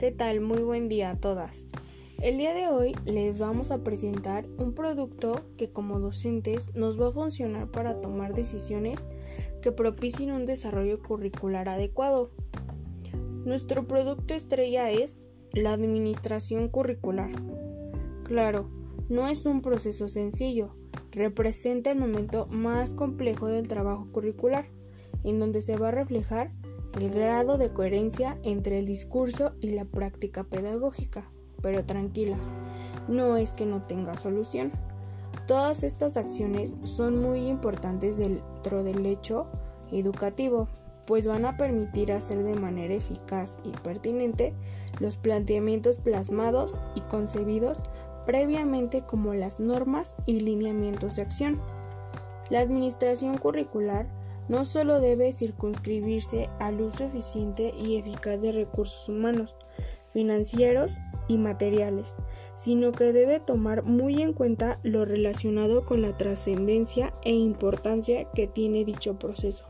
¿Qué tal? Muy buen día a todas. El día de hoy les vamos a presentar un producto que como docentes nos va a funcionar para tomar decisiones que propicien un desarrollo curricular adecuado. Nuestro producto estrella es la administración curricular. Claro, no es un proceso sencillo, representa el momento más complejo del trabajo curricular, en donde se va a reflejar el grado de coherencia entre el discurso y la práctica pedagógica. Pero tranquilas, no es que no tenga solución. Todas estas acciones son muy importantes dentro del hecho educativo, pues van a permitir hacer de manera eficaz y pertinente los planteamientos plasmados y concebidos previamente como las normas y lineamientos de acción. La administración curricular no solo debe circunscribirse al uso eficiente y eficaz de recursos humanos, financieros y materiales, sino que debe tomar muy en cuenta lo relacionado con la trascendencia e importancia que tiene dicho proceso.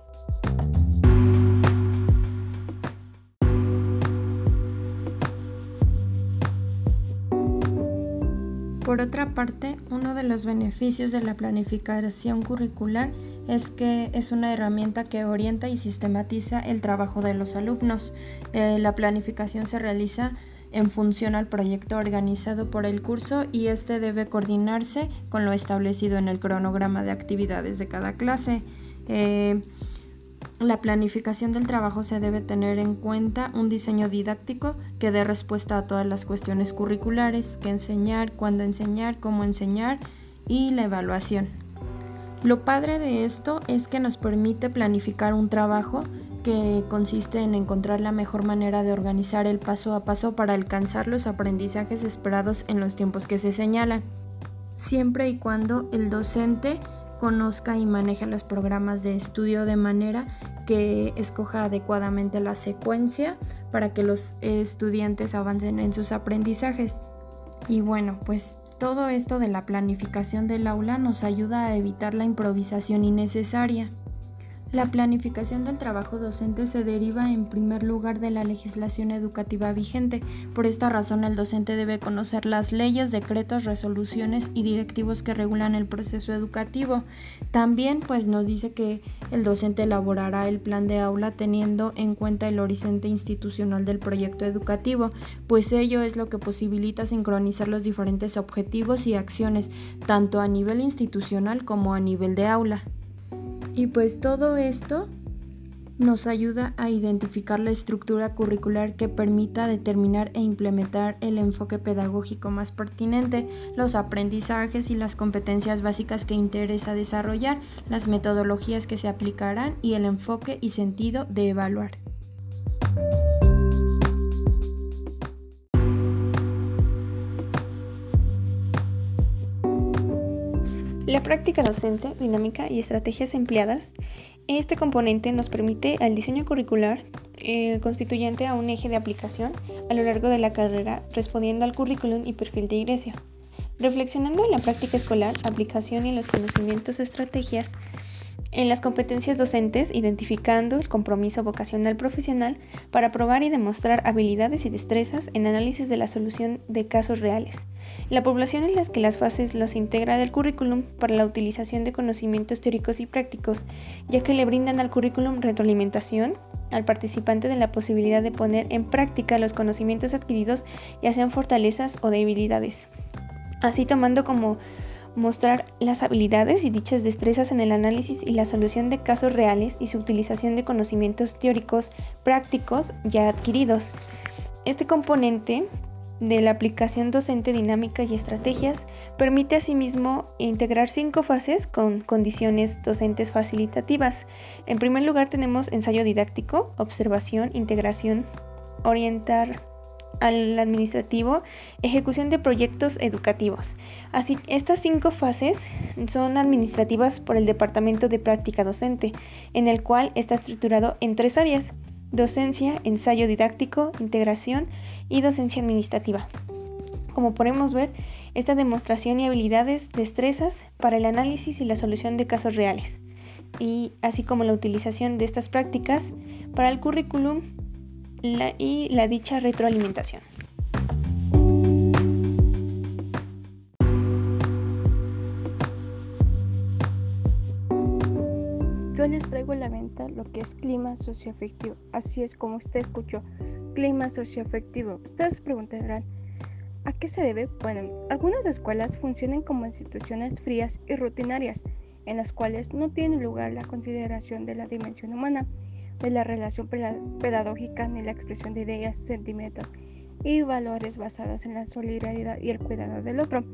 Por otra parte, uno de los beneficios de la planificación curricular es que es una herramienta que orienta y sistematiza el trabajo de los alumnos. Eh, la planificación se realiza en función al proyecto organizado por el curso y este debe coordinarse con lo establecido en el cronograma de actividades de cada clase. Eh, la planificación del trabajo se debe tener en cuenta un diseño didáctico que dé respuesta a todas las cuestiones curriculares, que enseñar, cuándo enseñar, cómo enseñar y la evaluación. Lo padre de esto es que nos permite planificar un trabajo que consiste en encontrar la mejor manera de organizar el paso a paso para alcanzar los aprendizajes esperados en los tiempos que se señalan, siempre y cuando el docente conozca y maneje los programas de estudio de manera que escoja adecuadamente la secuencia para que los estudiantes avancen en sus aprendizajes. Y bueno, pues todo esto de la planificación del aula nos ayuda a evitar la improvisación innecesaria. La planificación del trabajo docente se deriva en primer lugar de la legislación educativa vigente. Por esta razón, el docente debe conocer las leyes, decretos, resoluciones y directivos que regulan el proceso educativo. También pues nos dice que el docente elaborará el plan de aula teniendo en cuenta el horizonte institucional del proyecto educativo, pues ello es lo que posibilita sincronizar los diferentes objetivos y acciones, tanto a nivel institucional como a nivel de aula. Y pues todo esto nos ayuda a identificar la estructura curricular que permita determinar e implementar el enfoque pedagógico más pertinente, los aprendizajes y las competencias básicas que interesa desarrollar, las metodologías que se aplicarán y el enfoque y sentido de evaluar. La práctica docente, dinámica y estrategias empleadas. Este componente nos permite al diseño curricular eh, constituyente a un eje de aplicación a lo largo de la carrera, respondiendo al currículum y perfil de iglesia. Reflexionando en la práctica escolar, aplicación y los conocimientos, estrategias, en las competencias docentes, identificando el compromiso vocacional profesional para probar y demostrar habilidades y destrezas en análisis de la solución de casos reales. La población en las que las fases los integra del currículum para la utilización de conocimientos teóricos y prácticos, ya que le brindan al currículum retroalimentación al participante de la posibilidad de poner en práctica los conocimientos adquiridos, ya sean fortalezas o debilidades. Así tomando como mostrar las habilidades y dichas destrezas en el análisis y la solución de casos reales y su utilización de conocimientos teóricos prácticos ya adquiridos. Este componente de la aplicación docente dinámica y estrategias permite asimismo integrar cinco fases con condiciones docentes facilitativas. En primer lugar tenemos ensayo didáctico, observación, integración, orientar al administrativo, ejecución de proyectos educativos. Así, estas cinco fases son administrativas por el Departamento de Práctica Docente, en el cual está estructurado en tres áreas, docencia, ensayo didáctico, integración y docencia administrativa. Como podemos ver, esta demostración y habilidades, destrezas para el análisis y la solución de casos reales, y así como la utilización de estas prácticas para el currículum y la dicha retroalimentación. Yo les traigo a la venta lo que es clima socioafectivo. Así es como usted escuchó, clima socioafectivo. Ustedes se preguntarán, ¿a qué se debe? Bueno, algunas escuelas funcionan como instituciones frías y rutinarias, en las cuales no tiene lugar la consideración de la dimensión humana, de la relación pedagógica ni la expresión de ideas, sentimientos y valores basados en la solidaridad y el cuidado del otro.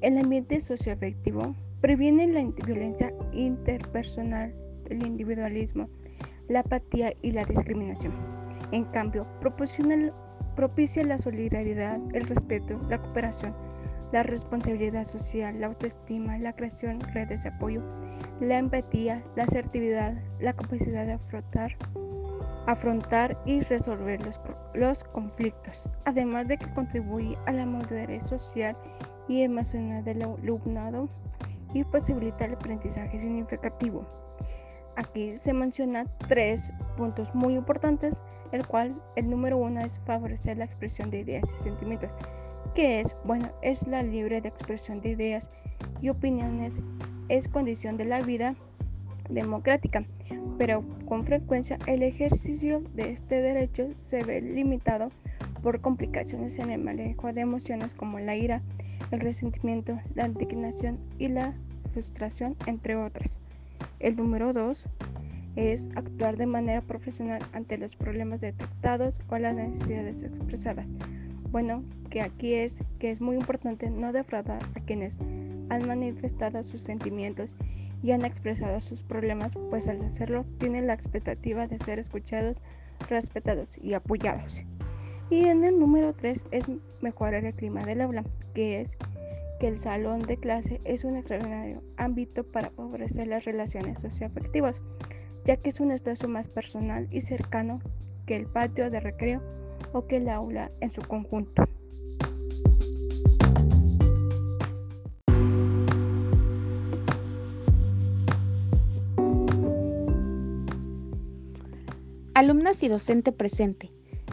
El ambiente socioafectivo previene la violencia interpersonal el individualismo, la apatía y la discriminación. En cambio, propicia la solidaridad, el respeto, la cooperación, la responsabilidad social, la autoestima, la creación de redes de apoyo, la empatía, la asertividad, la capacidad de afrontar, afrontar y resolver los, los conflictos, además de que contribuye a la madurez social y emocional del alumnado y posibilita el aprendizaje significativo. Aquí se mencionan tres puntos muy importantes, el cual el número uno es favorecer la expresión de ideas y sentimientos, es, bueno, es la libre de expresión de ideas y opiniones, es condición de la vida democrática, pero con frecuencia el ejercicio de este derecho se ve limitado por complicaciones en el manejo de emociones como la ira, el resentimiento, la indignación y la frustración, entre otras. El número dos es actuar de manera profesional ante los problemas detectados o las necesidades expresadas. Bueno, que aquí es que es muy importante no defraudar a quienes han manifestado sus sentimientos y han expresado sus problemas, pues al hacerlo tienen la expectativa de ser escuchados, respetados y apoyados. Y en el número 3 es mejorar el clima del aula, que es que el salón de clase es un extraordinario ámbito para favorecer las relaciones socioafectivas, ya que es un espacio más personal y cercano que el patio de recreo o que el aula en su conjunto. Alumnas y docente presente.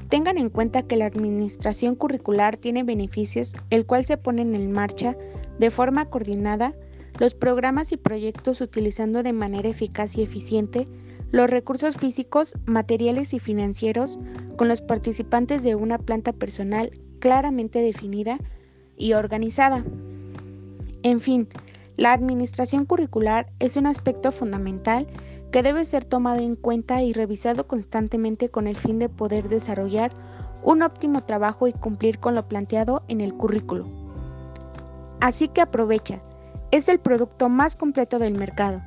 Tengan en cuenta que la administración curricular tiene beneficios, el cual se ponen en marcha de forma coordinada los programas y proyectos utilizando de manera eficaz y eficiente los recursos físicos, materiales y financieros con los participantes de una planta personal claramente definida y organizada. En fin, la administración curricular es un aspecto fundamental que debe ser tomado en cuenta y revisado constantemente con el fin de poder desarrollar un óptimo trabajo y cumplir con lo planteado en el currículo. Así que aprovecha, es el producto más completo del mercado.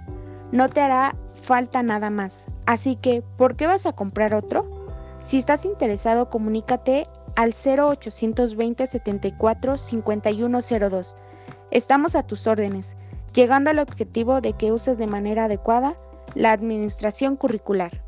No te hará falta nada más. Así que, ¿por qué vas a comprar otro? Si estás interesado, comunícate al 0820 74 5102. Estamos a tus órdenes, llegando al objetivo de que uses de manera adecuada la administración curricular.